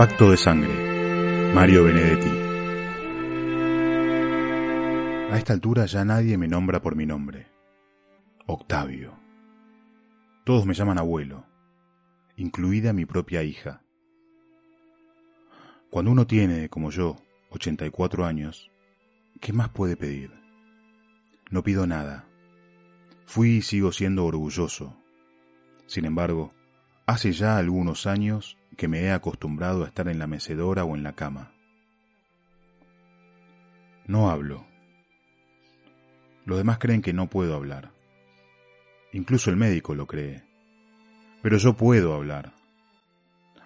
Pacto de Sangre, Mario Benedetti. A esta altura ya nadie me nombra por mi nombre. Octavio. Todos me llaman abuelo, incluida mi propia hija. Cuando uno tiene, como yo, 84 años, ¿qué más puede pedir? No pido nada. Fui y sigo siendo orgulloso. Sin embargo, hace ya algunos años que me he acostumbrado a estar en la mecedora o en la cama. No hablo. Los demás creen que no puedo hablar. Incluso el médico lo cree. Pero yo puedo hablar.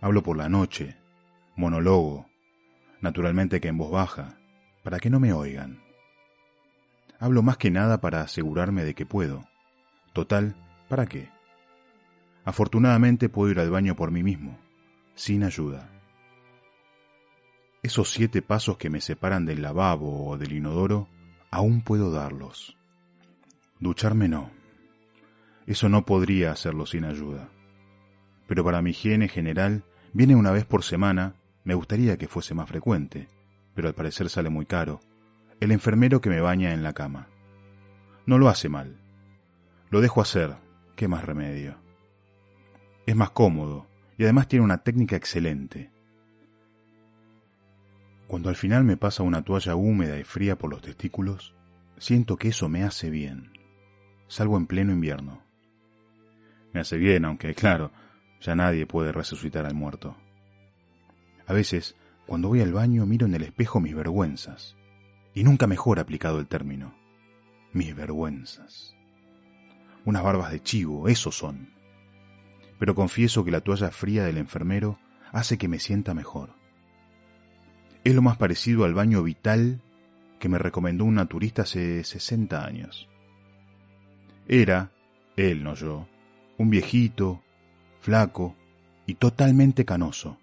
Hablo por la noche, monólogo, naturalmente que en voz baja, para que no me oigan. Hablo más que nada para asegurarme de que puedo. Total, ¿para qué? Afortunadamente puedo ir al baño por mí mismo sin ayuda. Esos siete pasos que me separan del lavabo o del inodoro, aún puedo darlos. Ducharme no. Eso no podría hacerlo sin ayuda. Pero para mi higiene general, viene una vez por semana, me gustaría que fuese más frecuente, pero al parecer sale muy caro, el enfermero que me baña en la cama. No lo hace mal. Lo dejo hacer, ¿qué más remedio? Es más cómodo, y además tiene una técnica excelente. Cuando al final me pasa una toalla húmeda y fría por los testículos, siento que eso me hace bien, salvo en pleno invierno. Me hace bien, aunque claro, ya nadie puede resucitar al muerto. A veces, cuando voy al baño, miro en el espejo mis vergüenzas, y nunca mejor aplicado el término. Mis vergüenzas. Unas barbas de chivo, esos son pero confieso que la toalla fría del enfermero hace que me sienta mejor. Es lo más parecido al baño vital que me recomendó un naturista hace 60 años. Era, él no yo, un viejito, flaco y totalmente canoso,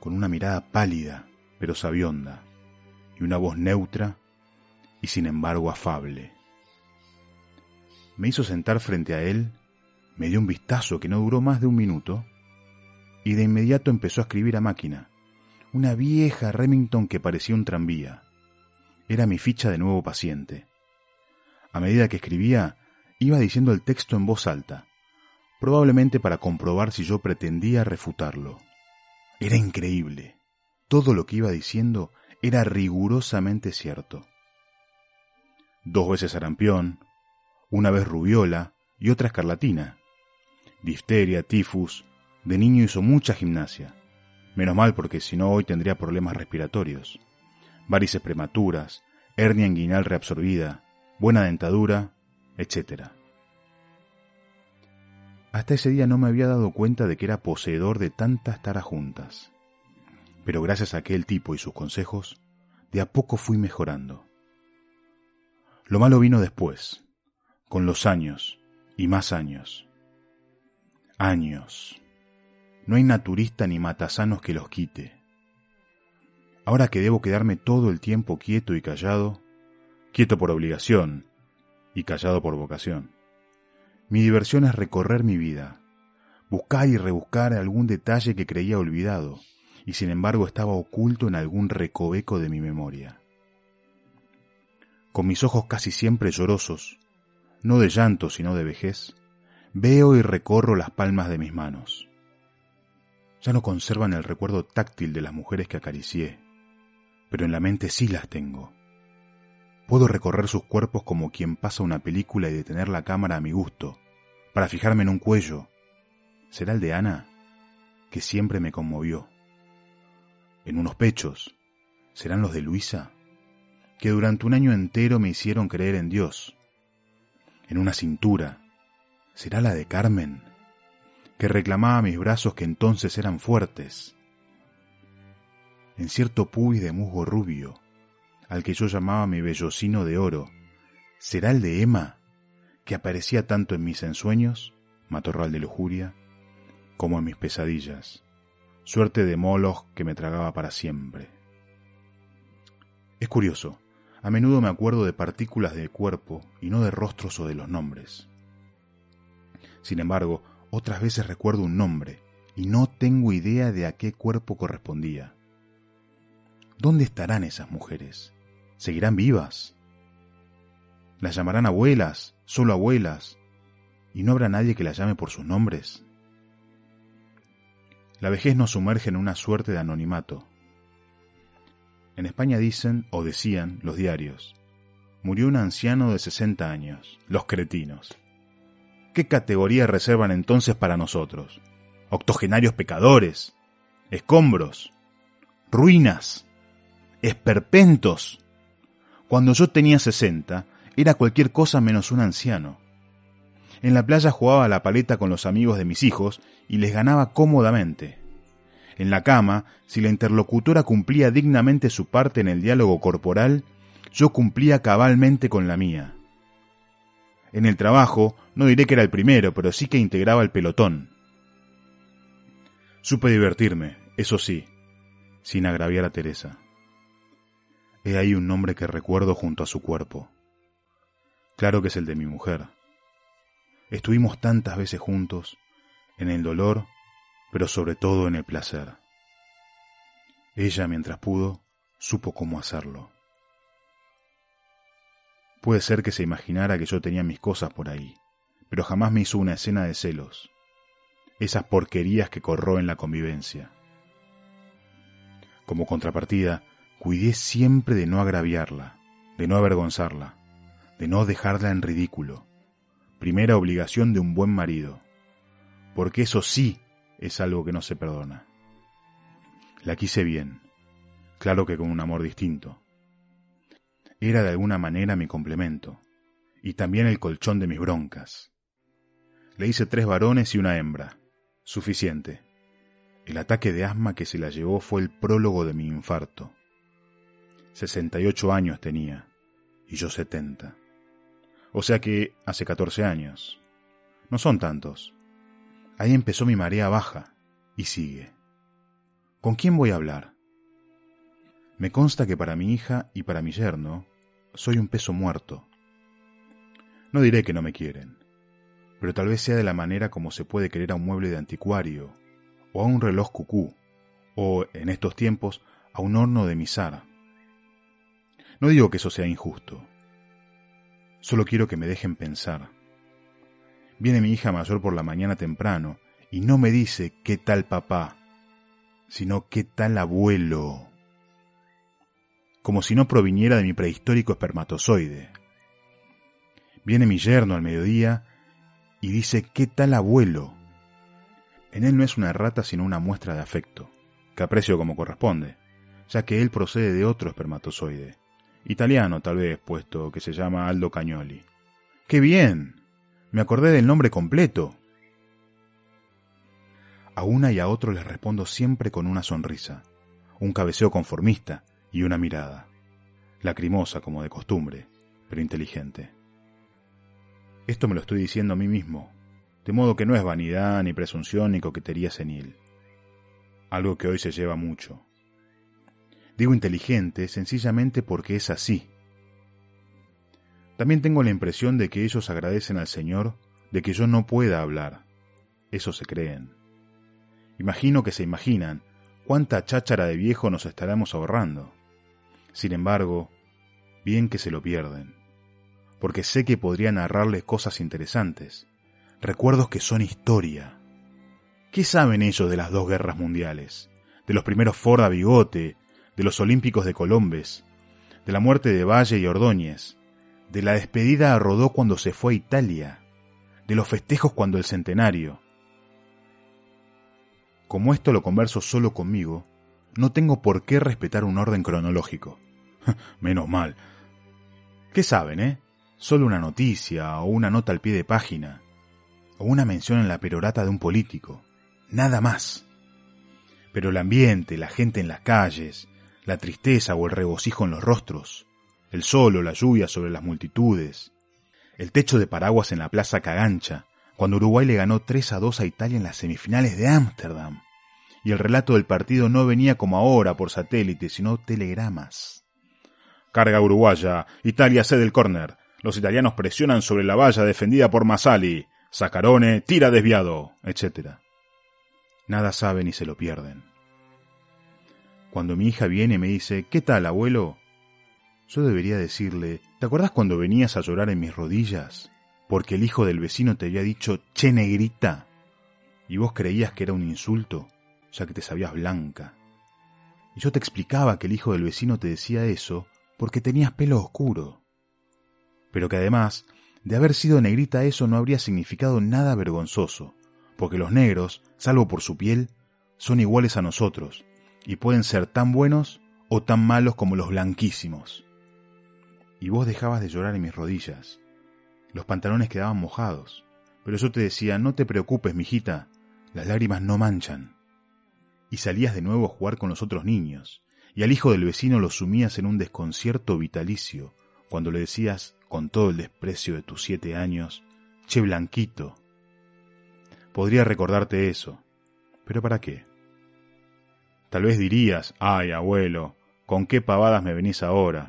con una mirada pálida pero sabionda y una voz neutra y sin embargo afable. Me hizo sentar frente a él me dio un vistazo que no duró más de un minuto y de inmediato empezó a escribir a máquina. Una vieja Remington que parecía un tranvía. Era mi ficha de nuevo paciente. A medida que escribía, iba diciendo el texto en voz alta, probablemente para comprobar si yo pretendía refutarlo. Era increíble. Todo lo que iba diciendo era rigurosamente cierto. Dos veces sarampión, una vez rubiola y otra escarlatina difteria, tifus. De niño hizo mucha gimnasia. Menos mal porque si no hoy tendría problemas respiratorios. Varices prematuras, hernia inguinal reabsorbida, buena dentadura, etc. Hasta ese día no me había dado cuenta de que era poseedor de tantas taras juntas. Pero gracias a aquel tipo y sus consejos, de a poco fui mejorando. Lo malo vino después, con los años y más años años. No hay naturista ni matasanos que los quite. Ahora que debo quedarme todo el tiempo quieto y callado, quieto por obligación y callado por vocación, mi diversión es recorrer mi vida, buscar y rebuscar algún detalle que creía olvidado y sin embargo estaba oculto en algún recoveco de mi memoria. Con mis ojos casi siempre llorosos, no de llanto sino de vejez, Veo y recorro las palmas de mis manos. Ya no conservan el recuerdo táctil de las mujeres que acaricié, pero en la mente sí las tengo. Puedo recorrer sus cuerpos como quien pasa una película y detener la cámara a mi gusto, para fijarme en un cuello. ¿Será el de Ana? Que siempre me conmovió. En unos pechos. ¿Serán los de Luisa? Que durante un año entero me hicieron creer en Dios. En una cintura ¿Será la de Carmen? que reclamaba mis brazos que entonces eran fuertes. En cierto pubis de musgo rubio, al que yo llamaba mi bellocino de oro, ¿será el de Emma, que aparecía tanto en mis ensueños, matorral de lujuria, como en mis pesadillas, suerte de molos que me tragaba para siempre? Es curioso, a menudo me acuerdo de partículas del cuerpo y no de rostros o de los nombres. Sin embargo, otras veces recuerdo un nombre y no tengo idea de a qué cuerpo correspondía. ¿Dónde estarán esas mujeres? ¿Seguirán vivas? ¿Las llamarán abuelas, solo abuelas? ¿Y no habrá nadie que las llame por sus nombres? La vejez nos sumerge en una suerte de anonimato. En España dicen, o decían, los diarios, murió un anciano de 60 años, los cretinos. ¿Qué categoría reservan entonces para nosotros? Octogenarios pecadores, escombros, ruinas, esperpentos. Cuando yo tenía 60, era cualquier cosa menos un anciano. En la playa jugaba a la paleta con los amigos de mis hijos y les ganaba cómodamente. En la cama, si la interlocutora cumplía dignamente su parte en el diálogo corporal, yo cumplía cabalmente con la mía. En el trabajo, no diré que era el primero, pero sí que integraba el pelotón. Supe divertirme, eso sí, sin agraviar a Teresa. He ahí un nombre que recuerdo junto a su cuerpo. Claro que es el de mi mujer. Estuvimos tantas veces juntos, en el dolor, pero sobre todo en el placer. Ella, mientras pudo, supo cómo hacerlo. Puede ser que se imaginara que yo tenía mis cosas por ahí, pero jamás me hizo una escena de celos, esas porquerías que corró en la convivencia. Como contrapartida, cuidé siempre de no agraviarla, de no avergonzarla, de no dejarla en ridículo. Primera obligación de un buen marido, porque eso sí es algo que no se perdona. La quise bien, claro que con un amor distinto. Era de alguna manera mi complemento, y también el colchón de mis broncas. Le hice tres varones y una hembra, suficiente. El ataque de asma que se la llevó fue el prólogo de mi infarto. Sesenta y ocho años tenía, y yo setenta. O sea que hace 14 años. No son tantos. Ahí empezó mi marea baja, y sigue. ¿Con quién voy a hablar? Me consta que para mi hija y para mi yerno soy un peso muerto. No diré que no me quieren, pero tal vez sea de la manera como se puede querer a un mueble de anticuario, o a un reloj cucú, o, en estos tiempos, a un horno de misara. No digo que eso sea injusto, Solo quiero que me dejen pensar. Viene mi hija mayor por la mañana temprano y no me dice qué tal papá, sino qué tal abuelo. Como si no proviniera de mi prehistórico espermatozoide. Viene mi yerno al mediodía y dice qué tal abuelo. En él no es una rata sino una muestra de afecto, que aprecio como corresponde, ya que él procede de otro espermatozoide Italiano tal vez, puesto que se llama Aldo Cagnoli. ¡Qué bien! Me acordé del nombre completo. A una y a otro les respondo siempre con una sonrisa, un cabeceo conformista y una mirada, lacrimosa como de costumbre, pero inteligente. Esto me lo estoy diciendo a mí mismo, de modo que no es vanidad, ni presunción, ni coquetería senil. Algo que hoy se lleva mucho. Digo inteligente sencillamente porque es así. También tengo la impresión de que ellos agradecen al Señor de que yo no pueda hablar. Eso se creen. Imagino que se imaginan cuánta cháchara de viejo nos estaremos ahorrando. Sin embargo, bien que se lo pierden, porque sé que podría narrarles cosas interesantes, recuerdos que son historia. ¿Qué saben ellos de las dos guerras mundiales? De los primeros Ford a bigote de los Olímpicos de Colombes, de la muerte de Valle y Ordóñez, de la despedida a Rodó cuando se fue a Italia, de los festejos cuando el centenario. Como esto lo converso solo conmigo, no tengo por qué respetar un orden cronológico. Menos mal. ¿Qué saben, eh? Solo una noticia o una nota al pie de página, o una mención en la perorata de un político. Nada más. Pero el ambiente, la gente en las calles, la tristeza o el regocijo en los rostros, el sol o la lluvia sobre las multitudes, el techo de paraguas en la Plaza Cagancha, cuando Uruguay le ganó 3 a 2 a Italia en las semifinales de Ámsterdam, y el relato del partido no venía como ahora por satélite, sino telegramas. Carga uruguaya, Italia cede el córner, los italianos presionan sobre la valla defendida por Masali, Sacarone tira desviado, etc. nada saben y se lo pierden. Cuando mi hija viene me dice, ¿qué tal, abuelo? Yo debería decirle, ¿te acordás cuando venías a llorar en mis rodillas? Porque el hijo del vecino te había dicho, che negrita, y vos creías que era un insulto, ya que te sabías blanca. Y yo te explicaba que el hijo del vecino te decía eso porque tenías pelo oscuro. Pero que además, de haber sido negrita eso no habría significado nada vergonzoso, porque los negros, salvo por su piel, son iguales a nosotros, y pueden ser tan buenos o tan malos como los blanquísimos y vos dejabas de llorar en mis rodillas. Los pantalones quedaban mojados, pero yo te decía, no te preocupes, mijita, las lágrimas no manchan. Y salías de nuevo a jugar con los otros niños, y al hijo del vecino lo sumías en un desconcierto vitalicio, cuando le decías, con todo el desprecio de tus siete años, Che Blanquito. Podría recordarte eso, pero ¿para qué? Tal vez dirías, ay abuelo, ¿con qué pavadas me venís ahora?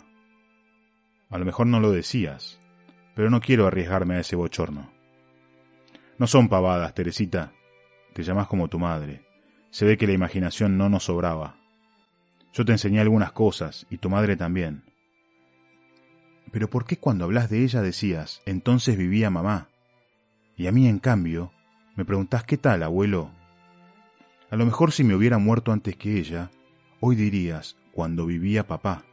A lo mejor no lo decías, pero no quiero arriesgarme a ese bochorno. No son pavadas, Teresita. Te llamas como tu madre. Se ve que la imaginación no nos sobraba. Yo te enseñé algunas cosas, y tu madre también. Pero ¿por qué cuando hablas de ella decías, entonces vivía mamá? Y a mí, en cambio, me preguntás qué tal, abuelo. A lo mejor si me hubiera muerto antes que ella, hoy dirías, cuando vivía papá.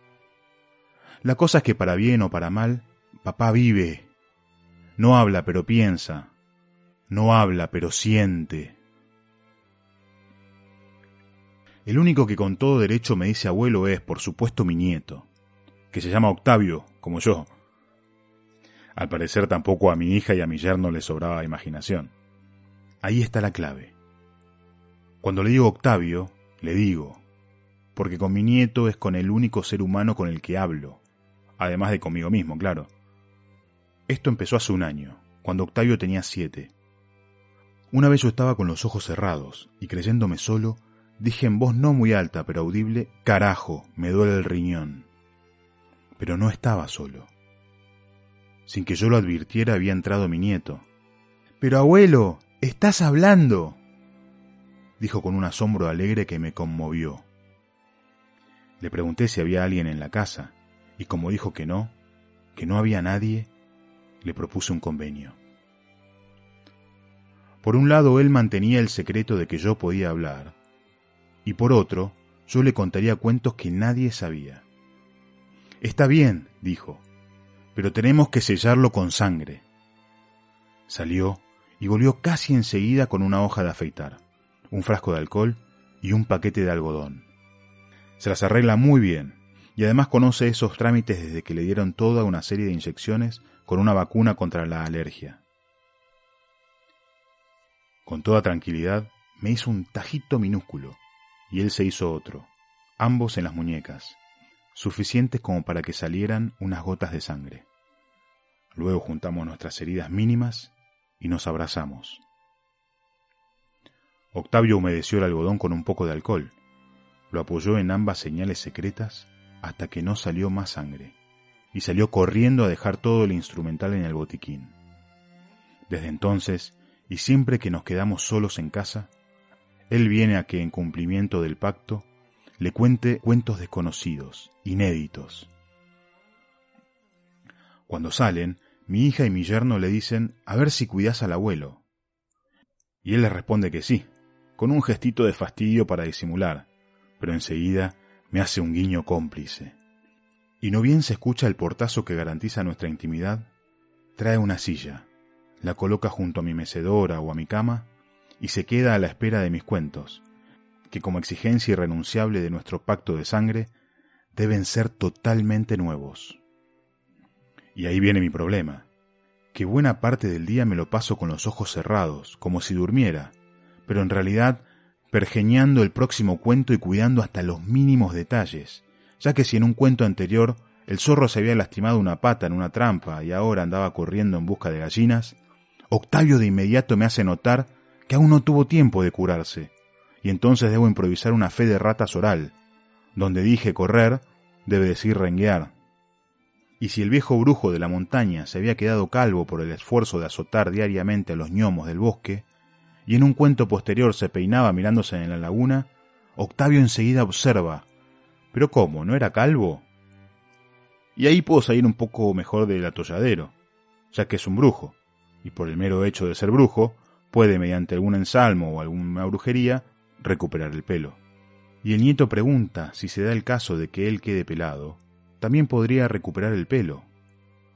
La cosa es que para bien o para mal, papá vive. No habla pero piensa. No habla pero siente. El único que con todo derecho me dice abuelo es, por supuesto, mi nieto, que se llama Octavio, como yo. Al parecer tampoco a mi hija y a mi yerno le sobraba imaginación. Ahí está la clave. Cuando le digo Octavio, le digo, porque con mi nieto es con el único ser humano con el que hablo, además de conmigo mismo, claro. Esto empezó hace un año, cuando Octavio tenía siete. Una vez yo estaba con los ojos cerrados y creyéndome solo, dije en voz no muy alta pero audible, carajo, me duele el riñón. Pero no estaba solo. Sin que yo lo advirtiera había entrado mi nieto. Pero abuelo, estás hablando, dijo con un asombro alegre que me conmovió. Le pregunté si había alguien en la casa, y como dijo que no, que no había nadie, le propuse un convenio. Por un lado, él mantenía el secreto de que yo podía hablar, y por otro, yo le contaría cuentos que nadie sabía. Está bien, dijo, pero tenemos que sellarlo con sangre. Salió y volvió casi enseguida con una hoja de afeitar, un frasco de alcohol y un paquete de algodón. Se las arregla muy bien, y además conoce esos trámites desde que le dieron toda una serie de inyecciones con una vacuna contra la alergia. Con toda tranquilidad me hizo un tajito minúsculo y él se hizo otro, ambos en las muñecas, suficientes como para que salieran unas gotas de sangre. Luego juntamos nuestras heridas mínimas y nos abrazamos. Octavio humedeció el algodón con un poco de alcohol, lo apoyó en ambas señales secretas hasta que no salió más sangre, y salió corriendo a dejar todo el instrumental en el botiquín. Desde entonces, y siempre que nos quedamos solos en casa, él viene a que, en cumplimiento del pacto, le cuente cuentos desconocidos, inéditos. Cuando salen, mi hija y mi yerno le dicen, a ver si cuidas al abuelo. Y él les responde que sí, con un gestito de fastidio para disimular, pero enseguida me hace un guiño cómplice. Y no bien se escucha el portazo que garantiza nuestra intimidad, trae una silla, la coloca junto a mi mecedora o a mi cama y se queda a la espera de mis cuentos, que como exigencia irrenunciable de nuestro pacto de sangre, deben ser totalmente nuevos. Y ahí viene mi problema, que buena parte del día me lo paso con los ojos cerrados, como si durmiera, pero en realidad pergeñando el próximo cuento y cuidando hasta los mínimos detalles, ya que si en un cuento anterior el zorro se había lastimado una pata en una trampa y ahora andaba corriendo en busca de gallinas, Octavio de inmediato me hace notar que aún no tuvo tiempo de curarse, y entonces debo improvisar una fe de ratas oral, donde dije correr, debe decir renguear. Y si el viejo brujo de la montaña se había quedado calvo por el esfuerzo de azotar diariamente a los gnomos del bosque, y en un cuento posterior se peinaba mirándose en la laguna, Octavio enseguida observa, ¿pero cómo? ¿No era calvo? Y ahí puedo salir un poco mejor del atolladero, ya que es un brujo, y por el mero hecho de ser brujo, puede, mediante algún ensalmo o alguna brujería, recuperar el pelo. Y el nieto pregunta si se da el caso de que él quede pelado, también podría recuperar el pelo.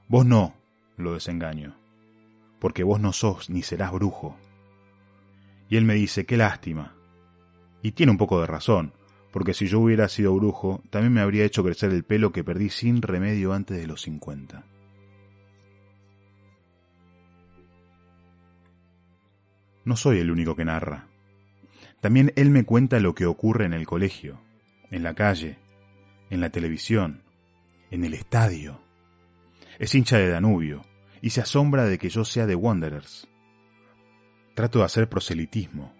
Vos no, lo desengaño, porque vos no sos ni serás brujo. Y él me dice, qué lástima. Y tiene un poco de razón, porque si yo hubiera sido brujo, también me habría hecho crecer el pelo que perdí sin remedio antes de los cincuenta. No soy el único que narra. También él me cuenta lo que ocurre en el colegio, en la calle, en la televisión, en el estadio. Es hincha de Danubio y se asombra de que yo sea de Wanderers. Trato de hacer proselitismo,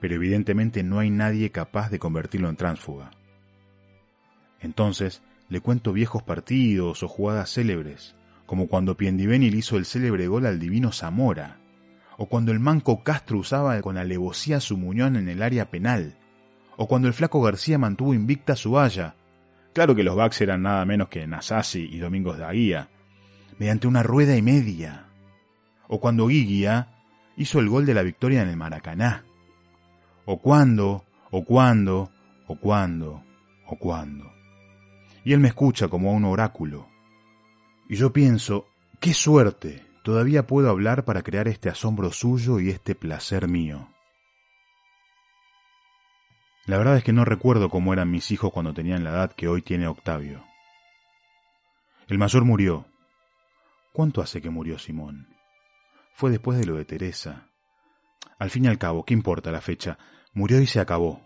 pero evidentemente no hay nadie capaz de convertirlo en tránsfuga. Entonces le cuento viejos partidos o jugadas célebres, como cuando Piendivenil hizo el célebre gol al divino Zamora, o cuando el manco Castro usaba con alevosía su muñón en el área penal, o cuando el flaco García mantuvo invicta su valla. Claro que los backs eran nada menos que Nasasi y Domingos de Aguía, mediante una rueda y media. O cuando Guiguía hizo el gol de la victoria en el Maracaná. O cuando, o cuando, o cuando, o cuando. Y él me escucha como a un oráculo. Y yo pienso, qué suerte, todavía puedo hablar para crear este asombro suyo y este placer mío. La verdad es que no recuerdo cómo eran mis hijos cuando tenían la edad que hoy tiene Octavio. El mayor murió. ¿Cuánto hace que murió Simón? Fue después de lo de Teresa. Al fin y al cabo, ¿qué importa la fecha? Murió y se acabó.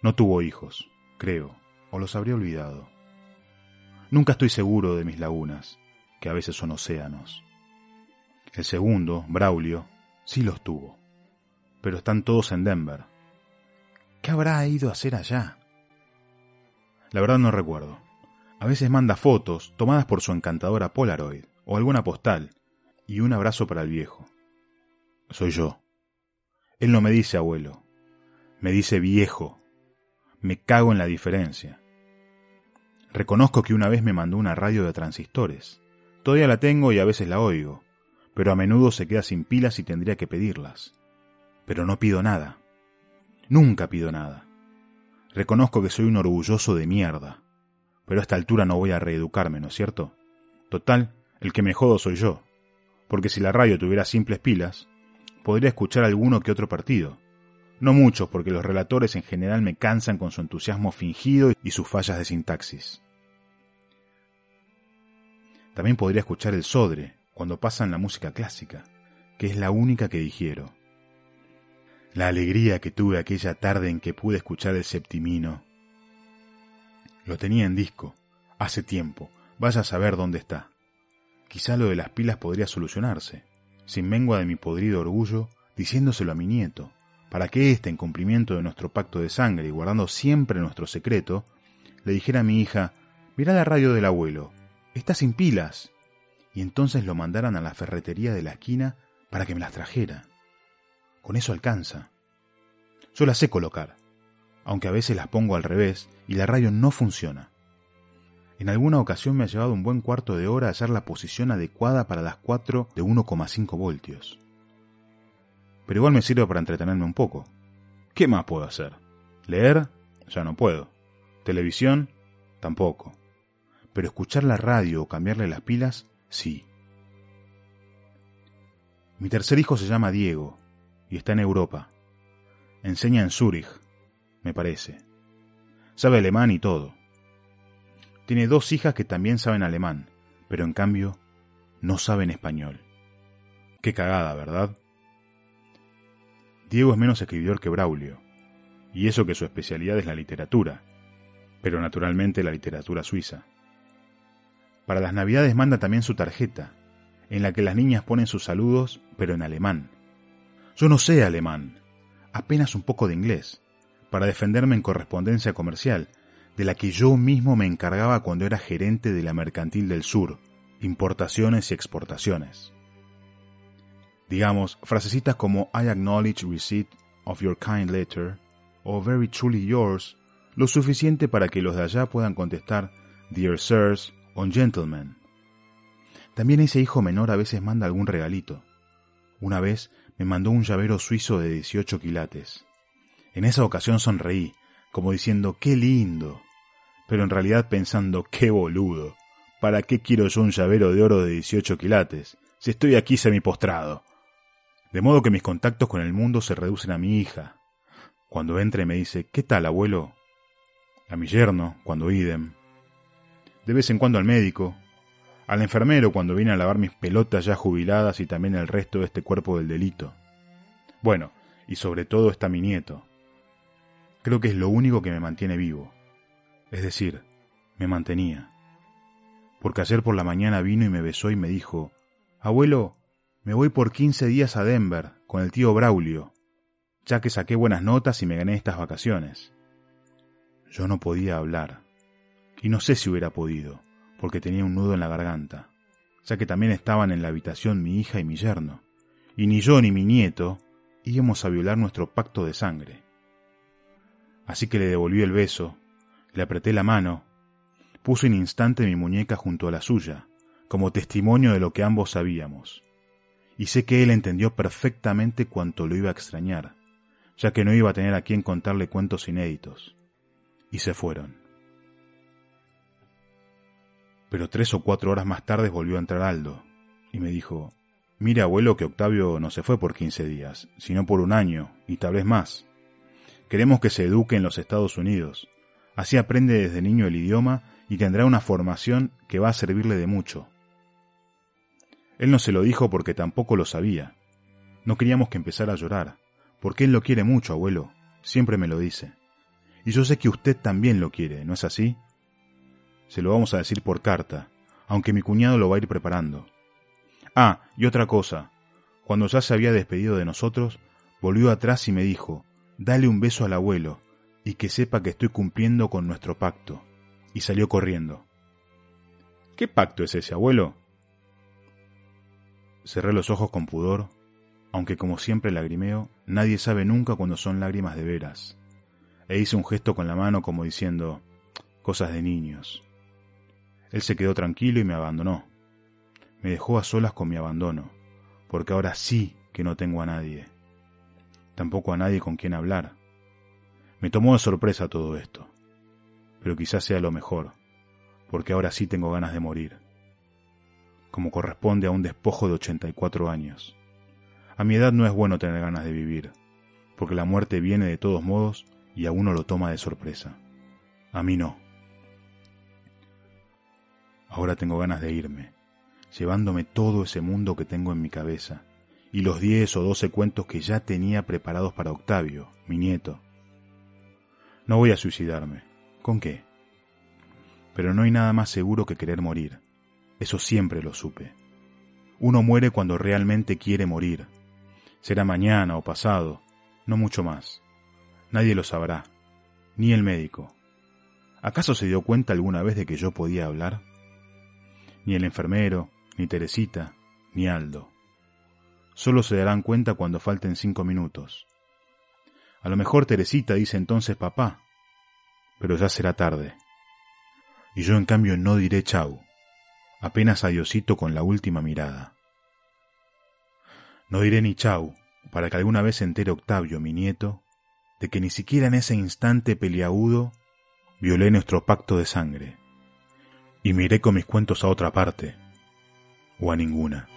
No tuvo hijos, creo, o los habría olvidado. Nunca estoy seguro de mis lagunas, que a veces son océanos. El segundo, Braulio, sí los tuvo, pero están todos en Denver. ¿Qué habrá ido a hacer allá? La verdad no recuerdo. A veces manda fotos tomadas por su encantadora Polaroid o alguna postal y un abrazo para el viejo. Soy yo. Él no me dice abuelo, me dice viejo. Me cago en la diferencia. Reconozco que una vez me mandó una radio de transistores. Todavía la tengo y a veces la oigo, pero a menudo se queda sin pilas y tendría que pedirlas. Pero no pido nada. Nunca pido nada. Reconozco que soy un orgulloso de mierda, pero a esta altura no voy a reeducarme, ¿no es cierto? Total, el que me jodo soy yo, porque si la radio tuviera simples pilas, podría escuchar alguno que otro partido, no muchos, porque los relatores en general me cansan con su entusiasmo fingido y sus fallas de sintaxis. También podría escuchar el sodre cuando pasan la música clásica, que es la única que digiero. La alegría que tuve aquella tarde en que pude escuchar el septimino. Lo tenía en disco, hace tiempo, vaya a saber dónde está. Quizá lo de las pilas podría solucionarse, sin mengua de mi podrido orgullo, diciéndoselo a mi nieto, para que éste, en cumplimiento de nuestro pacto de sangre y guardando siempre nuestro secreto, le dijera a mi hija, mirá la radio del abuelo, está sin pilas, y entonces lo mandaran a la ferretería de la esquina para que me las trajera. Con eso alcanza. Yo las sé colocar, aunque a veces las pongo al revés y la radio no funciona. En alguna ocasión me ha llevado un buen cuarto de hora hallar la posición adecuada para las 4 de 1,5 voltios pero igual me sirve para entretenerme un poco. ¿Qué más puedo hacer? ¿Leer? Ya no puedo. ¿Televisión? Tampoco. Pero escuchar la radio o cambiarle las pilas, sí. Mi tercer hijo se llama Diego y está en Europa. Enseña en Zúrich, me parece. Sabe alemán y todo. Tiene dos hijas que también saben alemán, pero en cambio no saben español. Qué cagada, ¿verdad? Diego es menos escribidor que Braulio, y eso que su especialidad es la literatura, pero naturalmente la literatura suiza. Para las navidades manda también su tarjeta, en la que las niñas ponen sus saludos, pero en alemán. Yo no sé alemán, apenas un poco de inglés, para defenderme en correspondencia comercial, de la que yo mismo me encargaba cuando era gerente de la Mercantil del Sur, importaciones y exportaciones. Digamos, frasecitas como I acknowledge receipt of your kind letter o very truly yours, lo suficiente para que los de allá puedan contestar Dear Sirs o Gentlemen. También ese hijo menor a veces manda algún regalito. Una vez me mandó un llavero suizo de 18 quilates. En esa ocasión sonreí, como diciendo qué lindo, pero en realidad pensando qué boludo. ¿Para qué quiero yo un llavero de oro de 18 quilates si estoy aquí semipostrado? De modo que mis contactos con el mundo se reducen a mi hija. Cuando entre me dice, ¿qué tal, abuelo? A mi yerno, cuando idem. De vez en cuando al médico. Al enfermero cuando viene a lavar mis pelotas ya jubiladas y también el resto de este cuerpo del delito. Bueno, y sobre todo está mi nieto. Creo que es lo único que me mantiene vivo. Es decir, me mantenía. Porque ayer por la mañana vino y me besó y me dijo, Abuelo, me voy por quince días a Denver con el tío Braulio, ya que saqué buenas notas y me gané estas vacaciones. Yo no podía hablar, y no sé si hubiera podido, porque tenía un nudo en la garganta, ya que también estaban en la habitación mi hija y mi yerno, y ni yo ni mi nieto íbamos a violar nuestro pacto de sangre. Así que le devolví el beso, le apreté la mano, puse un instante mi muñeca junto a la suya, como testimonio de lo que ambos sabíamos, y sé que él entendió perfectamente cuánto lo iba a extrañar, ya que no iba a tener a quien contarle cuentos inéditos. Y se fueron. Pero tres o cuatro horas más tarde volvió a entrar Aldo, y me dijo, Mire abuelo que Octavio no se fue por quince días, sino por un año, y tal vez más. Queremos que se eduque en los Estados Unidos. Así aprende desde niño el idioma y tendrá una formación que va a servirle de mucho. Él no se lo dijo porque tampoco lo sabía. No queríamos que empezara a llorar, porque él lo quiere mucho, abuelo. Siempre me lo dice. Y yo sé que usted también lo quiere, ¿no es así? Se lo vamos a decir por carta, aunque mi cuñado lo va a ir preparando. Ah, y otra cosa. Cuando ya se había despedido de nosotros, volvió atrás y me dijo, dale un beso al abuelo, y que sepa que estoy cumpliendo con nuestro pacto. Y salió corriendo. ¿Qué pacto es ese, abuelo? Cerré los ojos con pudor, aunque como siempre lagrimeo, nadie sabe nunca cuando son lágrimas de veras. E hice un gesto con la mano como diciendo, cosas de niños. Él se quedó tranquilo y me abandonó. Me dejó a solas con mi abandono, porque ahora sí que no tengo a nadie. Tampoco a nadie con quien hablar. Me tomó de sorpresa todo esto, pero quizás sea lo mejor, porque ahora sí tengo ganas de morir como corresponde a un despojo de 84 años. A mi edad no es bueno tener ganas de vivir, porque la muerte viene de todos modos y a uno lo toma de sorpresa. A mí no. Ahora tengo ganas de irme, llevándome todo ese mundo que tengo en mi cabeza, y los diez o doce cuentos que ya tenía preparados para Octavio, mi nieto. No voy a suicidarme. ¿Con qué? Pero no hay nada más seguro que querer morir. Eso siempre lo supe. Uno muere cuando realmente quiere morir. Será mañana o pasado, no mucho más. Nadie lo sabrá, ni el médico. ¿Acaso se dio cuenta alguna vez de que yo podía hablar? Ni el enfermero, ni Teresita, ni Aldo. Solo se darán cuenta cuando falten cinco minutos. A lo mejor Teresita dice entonces papá, pero ya será tarde. Y yo en cambio no diré chau apenas adiosito con la última mirada. No diré ni chau, para que alguna vez se entere Octavio, mi nieto, de que ni siquiera en ese instante peliagudo violé nuestro pacto de sangre, y miré con mis cuentos a otra parte, o a ninguna.